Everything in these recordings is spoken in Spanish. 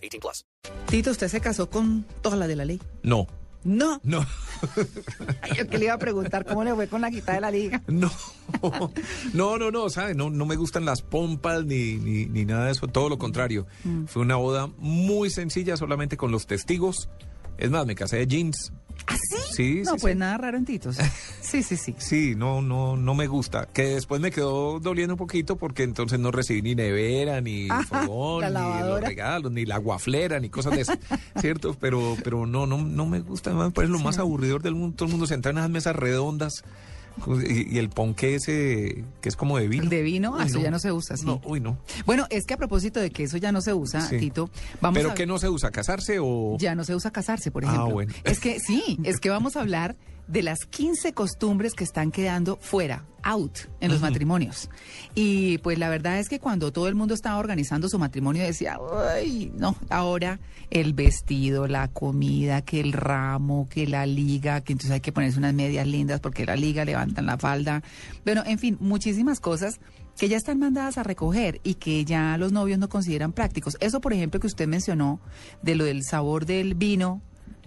18 plus. Tito, ¿usted se casó con toda la de la ley? No, No. no, Ay, Yo que le iba a preguntar cómo le fue con la quita de la liga. no, no, no, no, ¿sabe? No, no me gustan las pompas ni, ni, ni nada de eso, todo lo contrario. Fue una boda muy sencilla, solamente con los testigos. Es más, me casé de jeans. ¿Ah, sí? Sí, No, sí, pues sí. nada raro en Titos. Sí, sí, sí. Sí, no, no, no me gusta. Que después me quedó doliendo un poquito porque entonces no recibí ni nevera, ni Ajá, fogón, ni los regalos, ni la guaflera, ni cosas de esas, ¿cierto? Pero, pero no, no, no me gusta. Me parece lo más aburridor del mundo. Todo el mundo sentado en esas mesas redondas y, y el ponqué ese que es como de vino. De vino, ah, Uy, eso ya no se usa, sí. No, uy, no. Bueno, es que a propósito de que eso ya no se usa, Sí. Tito, vamos ¿Pero a... qué no se usa? ¿Casarse o...? Ya no se usa casarse, por Ah, ejemplo. bueno. Es que sí, es que vamos a hablar de las 15 costumbres que están quedando fuera, out, en los matrimonios. Y pues la verdad es que cuando todo el mundo estaba organizando su matrimonio decía, ay, no, ahora el vestido, la comida, que el ramo, que la liga, que entonces hay que ponerse unas medias lindas porque la liga levantan la falda. Bueno, en fin, muchísimas cosas que ya están mandadas a recoger y que ya los novios no consideran prácticos. Eso, por ejemplo, que usted mencionó de lo del sabor del vino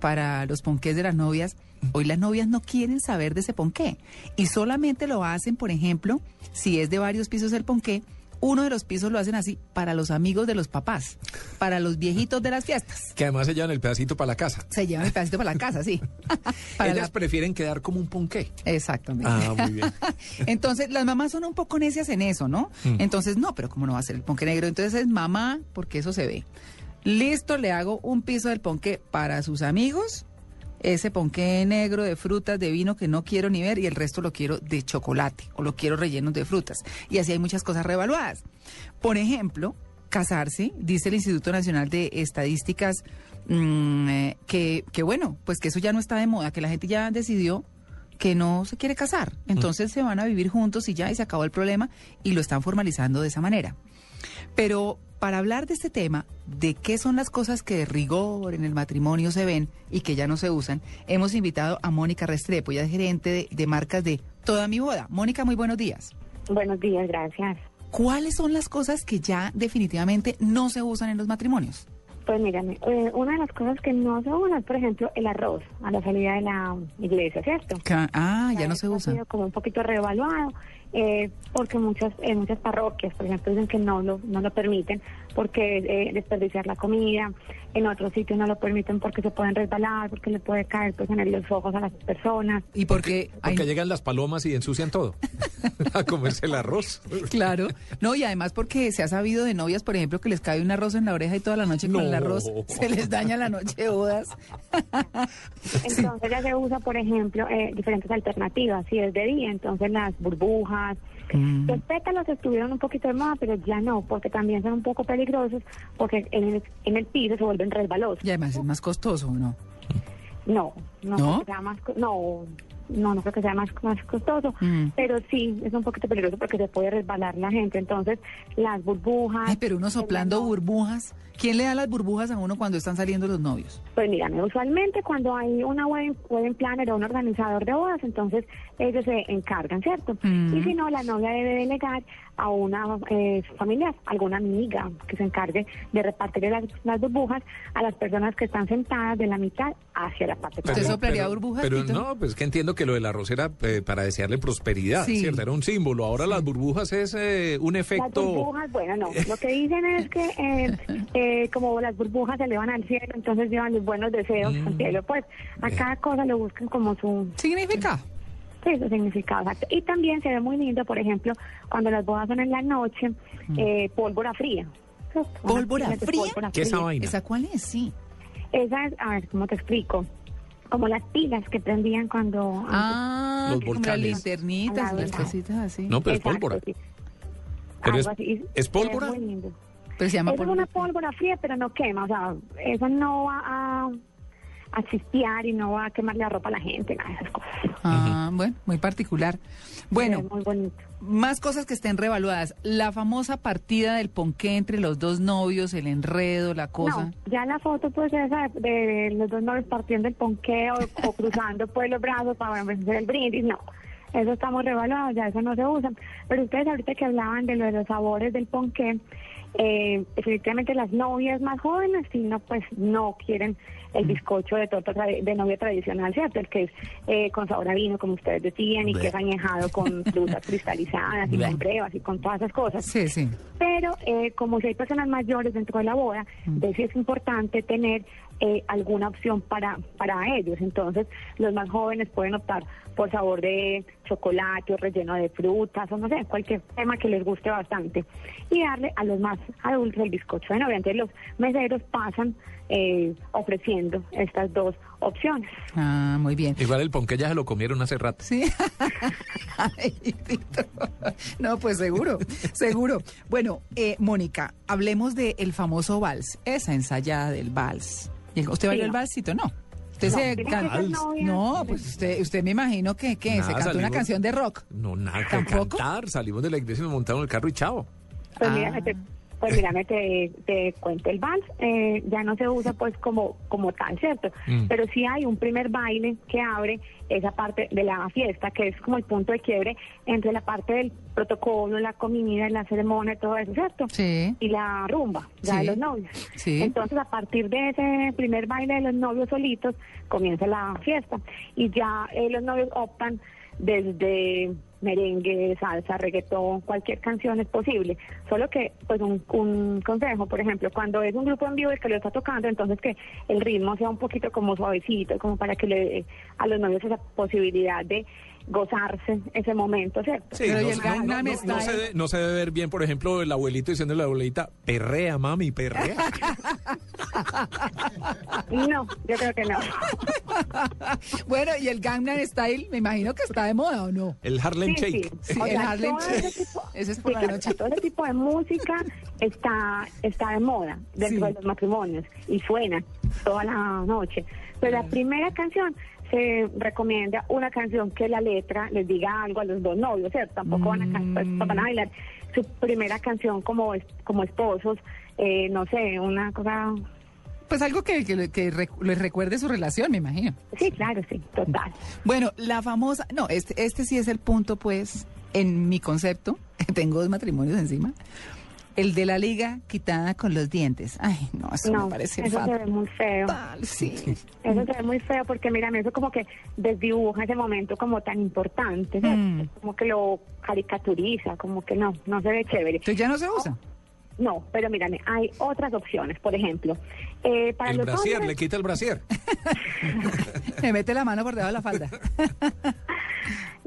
para los ponqués de las novias, hoy las novias no quieren saber de ese ponqué y solamente lo hacen, por ejemplo, si es de varios pisos el ponqué, uno de los pisos lo hacen así para los amigos de los papás, para los viejitos de las fiestas. Que además se llevan el pedacito para la casa. Se llevan el pedacito para la casa, sí. Para Ellas la- prefieren quedar como un ponqué. Exactamente. Ah, muy bien. Entonces, las mamás son un poco necias en eso, ¿no? Entonces, no, pero ¿cómo no va a ser el ponque negro? Entonces es mamá, porque eso se ve. Listo, le hago un piso del ponque para sus amigos, ese ponque negro de frutas, de vino que no quiero ni ver y el resto lo quiero de chocolate o lo quiero relleno de frutas. Y así hay muchas cosas revaluadas. Por ejemplo, casarse, dice el Instituto Nacional de Estadísticas, mm, eh, que, que bueno, pues que eso ya no está de moda, que la gente ya decidió que no se quiere casar. Entonces se van a vivir juntos y ya, y se acabó el problema, y lo están formalizando de esa manera. Pero para hablar de este tema, de qué son las cosas que de rigor en el matrimonio se ven y que ya no se usan, hemos invitado a Mónica Restrepo, ella es gerente de, de marcas de Toda mi boda. Mónica, muy buenos días. Buenos días, gracias. ¿Cuáles son las cosas que ya definitivamente no se usan en los matrimonios? Pues mírame, eh, una de las cosas que no se usan es, por ejemplo, el arroz a la salida de la iglesia, ¿cierto? Ah, ya no se Eso Ha usa. sido como un poquito reevaluado, eh, porque muchas en muchas parroquias, por ejemplo, dicen que no lo, no lo permiten porque eh, desperdiciar la comida, en otros sitios no lo permiten porque se pueden resbalar, porque le puede caer pues en los ojos a las personas. Y porque, Porque hay- llegan las palomas y ensucian todo. a comerse el arroz. Claro, no, y además porque se ha sabido de novias, por ejemplo, que les cae un arroz en la oreja y toda la noche con el arroz se les daña la noche de bodas. Entonces ya se usa, por ejemplo, eh, diferentes alternativas. Si es de día, entonces las burbujas. Mm. Los pétalos estuvieron un poquito de moda, pero ya no, porque también son un poco peligrosos, porque en el, en el piso se vuelven resbalosos. Y además es más costoso, ¿no? No, no, no, no, no creo que sea más, más costoso, Mm. pero sí es un poquito peligroso porque se puede resbalar la gente. Entonces las burbujas. Ay, pero uno soplando el- burbujas. ¿Quién le da las burbujas a uno cuando están saliendo los novios? Pues mira, usualmente cuando hay una wedding, wedding planner o un organizador de bodas, entonces ellos se encargan, ¿cierto? Mm. Y si no, la novia debe delegar a una eh, familiar, alguna amiga que se encargue de repartir las, las burbujas a las personas que están sentadas de la mitad hacia la parte ¿Usted soplaría burbujas, Pero no, pues que entiendo que lo del arroz era eh, para desearle prosperidad, Sí. ¿cierto? Era un símbolo. Ahora las burbujas es eh, un Las efecto... burbujas, bueno, no. Lo que dicen es que eh, eh, como las burbujas se elevan al cielo, entonces llevan los buenos deseos Mm. al cielo. Pues a cada cosa le buscan como su, ¿Significa? Sí, su significado exacto. Y también se ve muy lindo, por ejemplo, cuando las bodas son en la noche, eh, pólvora fría. ¿Pólvora fría? ¿Qué es esa vaina? ¿Esa cuál es? Sí. Esa es, a ver, ¿cómo te explico? Como las pilas que prendían cuando... Ah, Los como las linternitas, la las cositas así. No, pero es Exacto, pólvora. sí. Pero es- así. ¿es pólvora? muy lindo. Pero se llama es pólvora una pólvora fría, pero no quema, o sea, eso no va a, a chispear y no va a quemar la ropa a la gente, nada de esas cosas. Ah, bueno, muy particular. Bueno, muy bonito. más cosas que estén revaluadas. La famosa partida del ponqué entre los dos novios, el enredo, la cosa. No, ya la foto pues esa de, de los dos novios partiendo el ponqueo o cruzando pues los brazos para hacer el brindis, no. Eso estamos revaluados, ya eso no se usa. Pero ustedes ahorita que hablaban de lo de los sabores del ponqué, eh, definitivamente las novias más jóvenes, si no, pues no quieren el bizcocho de torta de novia tradicional, ¿cierto? El que es eh, con sabor a vino, como ustedes decían, y que es añejado con frutas cristalizadas y con brevas y con todas esas cosas. Sí, sí. Pero eh, como si hay personas mayores dentro de la boda, de sí es importante tener eh, alguna opción para, para ellos. Entonces, los más jóvenes pueden optar por sabor de chocolate o relleno de frutas o no sé, cualquier tema que les guste bastante. Y darle a los más adultos el bizcocho de novia. Entonces, los meseros pasan eh, ofreciendo estas dos opciones. Ah, muy bien. Igual el ponqué ya se lo comieron hace rato. Sí. Ay, no, pues seguro, seguro. Bueno, eh, Mónica, hablemos del famoso vals, esa ensayada del vals. ¿Usted bailó Sí. el valsito? No. Usted No, se tiene can- que ser novia. No, pues usted, usted me imagino que, que se cantó una canción de rock. No, nada que ¿Tampoco? cantar. Salimos de la iglesia y nos montaron el carro y chao. Pues Ah. mira, te, pues mírame, te, te cuento, el vals eh, ya no se usa pues como, como tal, ¿cierto? Mm. Pero sí hay un primer baile que abre esa parte de la fiesta, que es como el punto de quiebre entre la parte del protocolo, la comida, la ceremonia, todo eso, ¿cierto? Sí. Y la rumba, ya Sí. de los novios. Sí. Entonces, a partir de ese primer baile de los novios solitos, comienza la fiesta. Y ya eh, los novios optan desde merengue, salsa, reggaetón, cualquier canción es posible. Solo que, pues, un, un consejo, por ejemplo, cuando es un grupo en vivo el que lo está tocando, entonces que el ritmo sea un poquito como suavecito, como para que le dé a los novios esa posibilidad de gozarse ese momento, ¿cierto? Sí, Pero no, el no, Gangnam no, no, Style. se debe, no se debe ver bien, por ejemplo, el abuelito diciendo a la abuelita, perrea, mami, perrea. No, yo creo que no. Bueno, y el Gangnam Style, me imagino que está de moda o no. El Harlem Sí, Shake. sí. Sí, O el Harlem Shake. ese tipo- Ese es por sí, la claro, noche. Todo ese tipo de música está, está de moda dentro Sí. de los matrimonios y suena toda la noche. Pero la primera canción se recomienda una canción que la letra les diga algo a los dos novios, ¿cierto? Tampoco van a, can- pues, Mm. van a bailar su primera canción como, como esposos, eh, no sé, una cosa... Pues algo que, que, que les recuerde su relación, me imagino. Sí, claro, sí, total. Bueno, la famosa, no, este, este sí es el punto, pues, en mi concepto, tengo dos matrimonios encima, el de la liga quitada con los dientes. Ay, no, eso no, me parece eso se ve muy feo. fatal, sí. Eso se ve muy feo porque, mira, eso como que desdibuja ese momento como tan importante. Mm. como que lo caricaturiza, como que no, no se ve chévere. Entonces ya no se usa. No, pero mírame, hay otras opciones. Por ejemplo, eh, para El los brasier, hombres, le quita el brasier. Me mete la mano por debajo de la falda.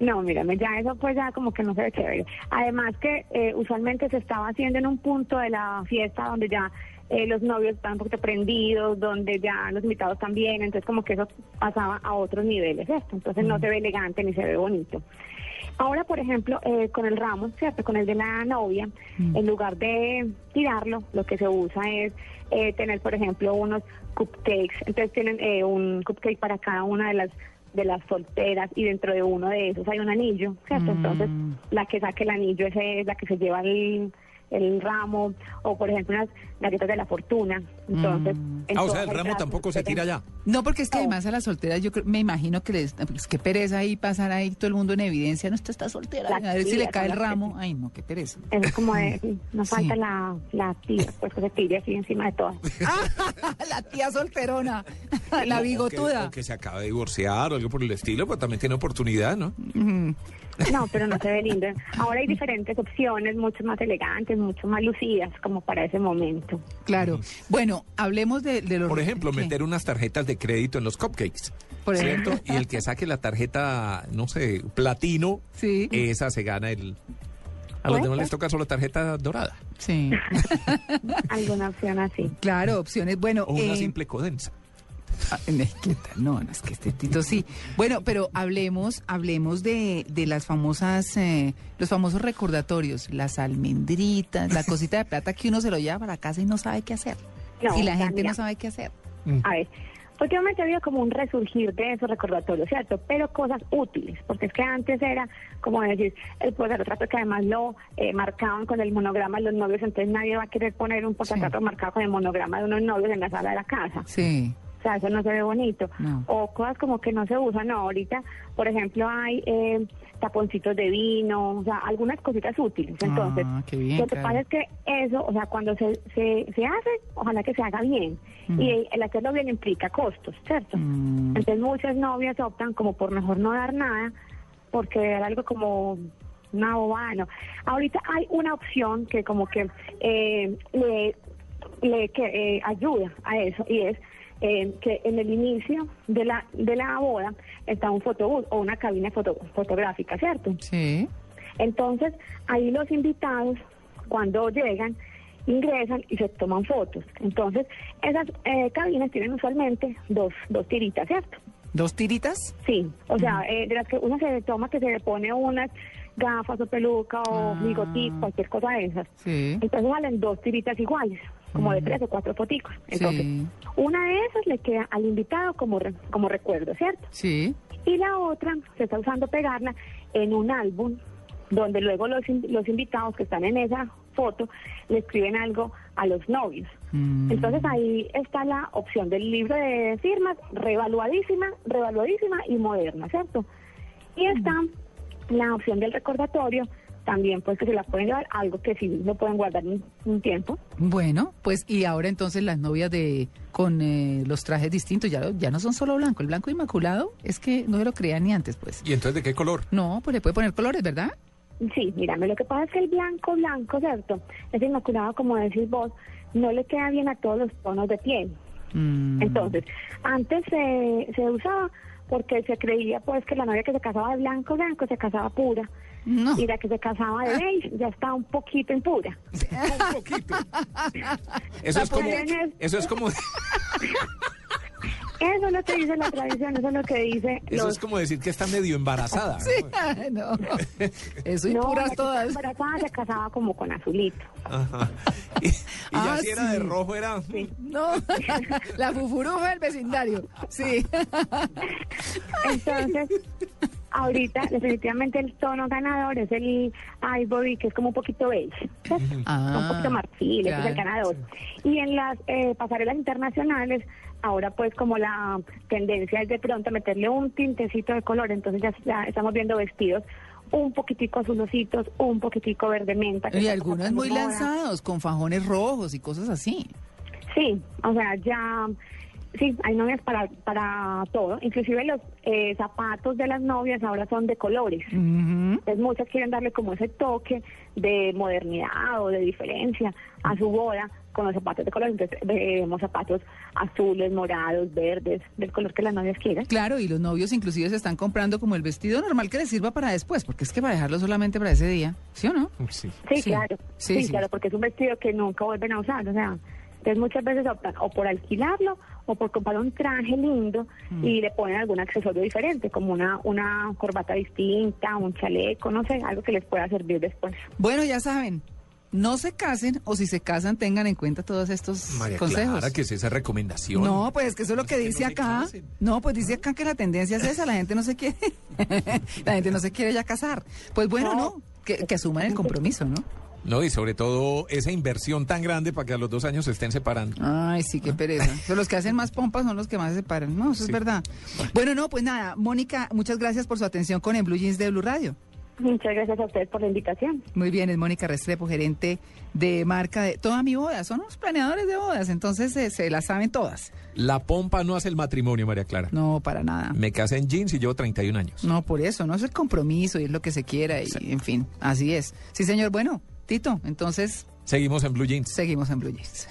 no, mírame, ya eso pues ya como que no se ve chévere. Además que eh, usualmente se estaba haciendo en un punto de la fiesta donde ya eh, los novios están un poquito prendidos, donde ya los invitados también, entonces como que eso pasaba a otros niveles, ¿cierto? Entonces no se ve elegante ni se ve bonito. Ahora, por ejemplo, eh, con el ramo, ¿cierto? Con el de la novia, en lugar de tirarlo, lo que se usa es eh, tener, por ejemplo, unos cupcakes. Entonces tienen eh, un cupcake para cada una de las de las solteras y dentro de uno de esos hay un anillo, ¿cierto? Entonces, la que saque el anillo ese es la que se lleva el, el ramo o, por ejemplo, unas galletas de la fortuna. Entonces, en Ah, o sea, el ramo tampoco se tira ya. No, porque es que además a las solteras yo creo- me imagino que les, pues qué pereza ahí pasar ahí todo el mundo en evidencia, no está, está soltera, a ver si le cae el ramo. Ay, no, qué pereza. Es como de, Sí. falta la, la tía, pues que se tire así encima de todas. la tía solterona, la O que- bigotuda. O que se acaba de divorciar o algo por el estilo, pues también tiene oportunidad, ¿no? No, pero no se ve lindo. Ahora hay diferentes opciones, mucho más elegantes, mucho más lucidas, como para ese momento. Claro. Bueno, hablemos de, de los... Por ejemplo, ¿qué? meter unas tarjetas de crédito en los cupcakes. Por ¿Cierto? ejemplo. Y el que saque la tarjeta, no sé, platino, Sí. esa se gana el... A los demás les toca solo tarjeta dorada Sí, Alguna opción así. claro, opciones. Bueno, o una eh, simple codensa. Ah, no, es que tal, no, es que este Tito sí. Bueno, pero hablemos, hablemos de, de las famosas, eh, los famosos recordatorios, las almendritas, la cosita de plata que uno se lo lleva para la casa y no sabe qué hacer. No, y la gente mira. no sabe qué hacer. A ver, últimamente ha habido como un resurgir de esos recordatorios, ¿cierto? Pero cosas útiles, porque es que antes era como decir, el portarretrato que además lo eh, marcaban con el monograma de los novios, entonces nadie va a querer poner un portarretrato marcado con el monograma de unos novios en la sala de la casa. Sí. O sea, eso no se ve bonito. No. O cosas como que no se usan. No, ahorita, por ejemplo, hay eh, taponcitos de vino, o sea, algunas cositas útiles. Entonces, Ah, bien, lo que claro. pasa es que eso, o sea, cuando se, se, se hace, ojalá que se haga bien. Y el hacerlo bien implica costos, ¿cierto? Mm. Entonces, muchas novias optan como por mejor no dar nada, porque era algo como una bobada, ¿no? Ahorita hay una opción que como que eh, le, le que, eh, ayuda a eso y es eh, que en el inicio de la de la boda está un fotobús o una cabina foto- fotográfica, ¿cierto? Sí. Entonces, ahí los invitados, cuando llegan, ingresan y se toman fotos. Entonces, esas eh, cabinas tienen usualmente dos, dos tiritas, ¿cierto? ¿Dos tiritas? Sí, o sea, eh, de las que uno se toma, que se le pone unas gafas o peluca o Ah. cualquier cosa de esas. Sí. Entonces salen dos tiritas iguales, como de tres o cuatro foticos. Entonces, Sí. una de esas le queda al invitado como, re- como recuerdo, ¿cierto? Sí. Y la otra se está usando pegarla en un álbum donde luego los, los invitados que están en esa foto le escriben algo a los novios. Mm. Entonces ahí está la opción del libro de firmas, revaluadísima, revaluadísima y moderna, ¿cierto? Y está la opción del recordatorio, también pues que se la pueden llevar, algo que sí lo pueden guardar un, un tiempo. Bueno, pues y ahora entonces las novias de con eh, los trajes distintos ya, ya no son solo blanco, el blanco inmaculado es que no se lo creían ni antes, pues. ¿Y entonces de qué color? No, pues le puede poner colores, ¿verdad? Sí, mírame, lo que pasa es que el blanco, blanco, ¿cierto? Ese inmaculado, como decís vos, no le queda bien a todos los tonos de piel. Mm, Entonces, antes se, se usaba porque se creía pues que la novia que se casaba de blanco, blanco, se casaba pura. No. Y la que se casaba de beige ya está un poquito impura. Un poquito. Eso La es como... Eso es como... Eso es lo que dice la tradición, eso es lo que dice Eso los... es como decir que está medio embarazada. ¿no? Sí, no. Eso y No, la puras que todas. estaba embarazada se casaba como con azulito. Ajá. Y, y ya Ah, si era de sí. rojo era... No, la fufuruja del vecindario. Sí. Entonces, ahorita definitivamente el tono ganador es el ivory, que es como un poquito beige. Ah, un poquito marfil, ese es el ganador. Y en las eh, pasarelas internacionales, ahora pues como la tendencia es de pronto meterle un tintecito de color, entonces ya, ya estamos viendo vestidos un poquitico azulositos, un poquitico verde menta. Y algunos muy moda. lanzados, con fajones rojos y cosas así. Sí, o sea, ya, sí, hay novias para, para todo. Inclusive los eh, zapatos de las novias ahora son de colores. Ujú. Entonces muchas quieren darle como ese toque de modernidad o de diferencia a su boda con los zapatos de colores. Entonces vemos zapatos azules, morados, verdes, del color que las novias quieran. Claro, y los novios inclusive se están comprando como el vestido normal que les sirva para después, porque es que para dejarlo solamente para ese día, ¿sí o no? Sí. Sí, Sí, claro. sí, Sí, sí. claro, porque es un vestido que nunca vuelven a usar. O sea, entonces muchas veces optan o por alquilarlo o por comprar un traje lindo Mm. y le ponen algún accesorio diferente, como una, una corbata distinta, un chaleco, no sé, algo que les pueda servir después. Bueno, ya saben, no se casen o si se casan tengan en cuenta todos estos María consejos. Clara, que es esa recomendación. No, pues es que eso es lo que que dice no acá. No, pues dice acá que la tendencia es esa, la gente no se quiere, la gente no se quiere ya casar. Pues bueno, No. no, que, que asuman el compromiso, ¿no? No, y sobre todo esa inversión tan grande para que a los dos años se estén separando. Ay, sí, qué pereza. Pero los que hacen más pompas son los que más se separan. No, eso es verdad. Bueno, no, pues nada, Mónica, muchas gracias por su atención con el Blue Jeans de Blue Radio. Muchas gracias a ustedes por la invitación. Muy bien, es Mónica Restrepo, gerente de marca de Toda Mi Boda. Son los planeadores de bodas, entonces eh, se las saben todas. La pompa no hace el matrimonio, María Clara. No, para nada. Me casé en jeans y llevo 31 años. No, por eso, no es el compromiso y es lo que se quiera y, en fin, así es. Sí, señor. Bueno, Tito, entonces Seguimos en Blue Jeans. seguimos en Blue Jeans.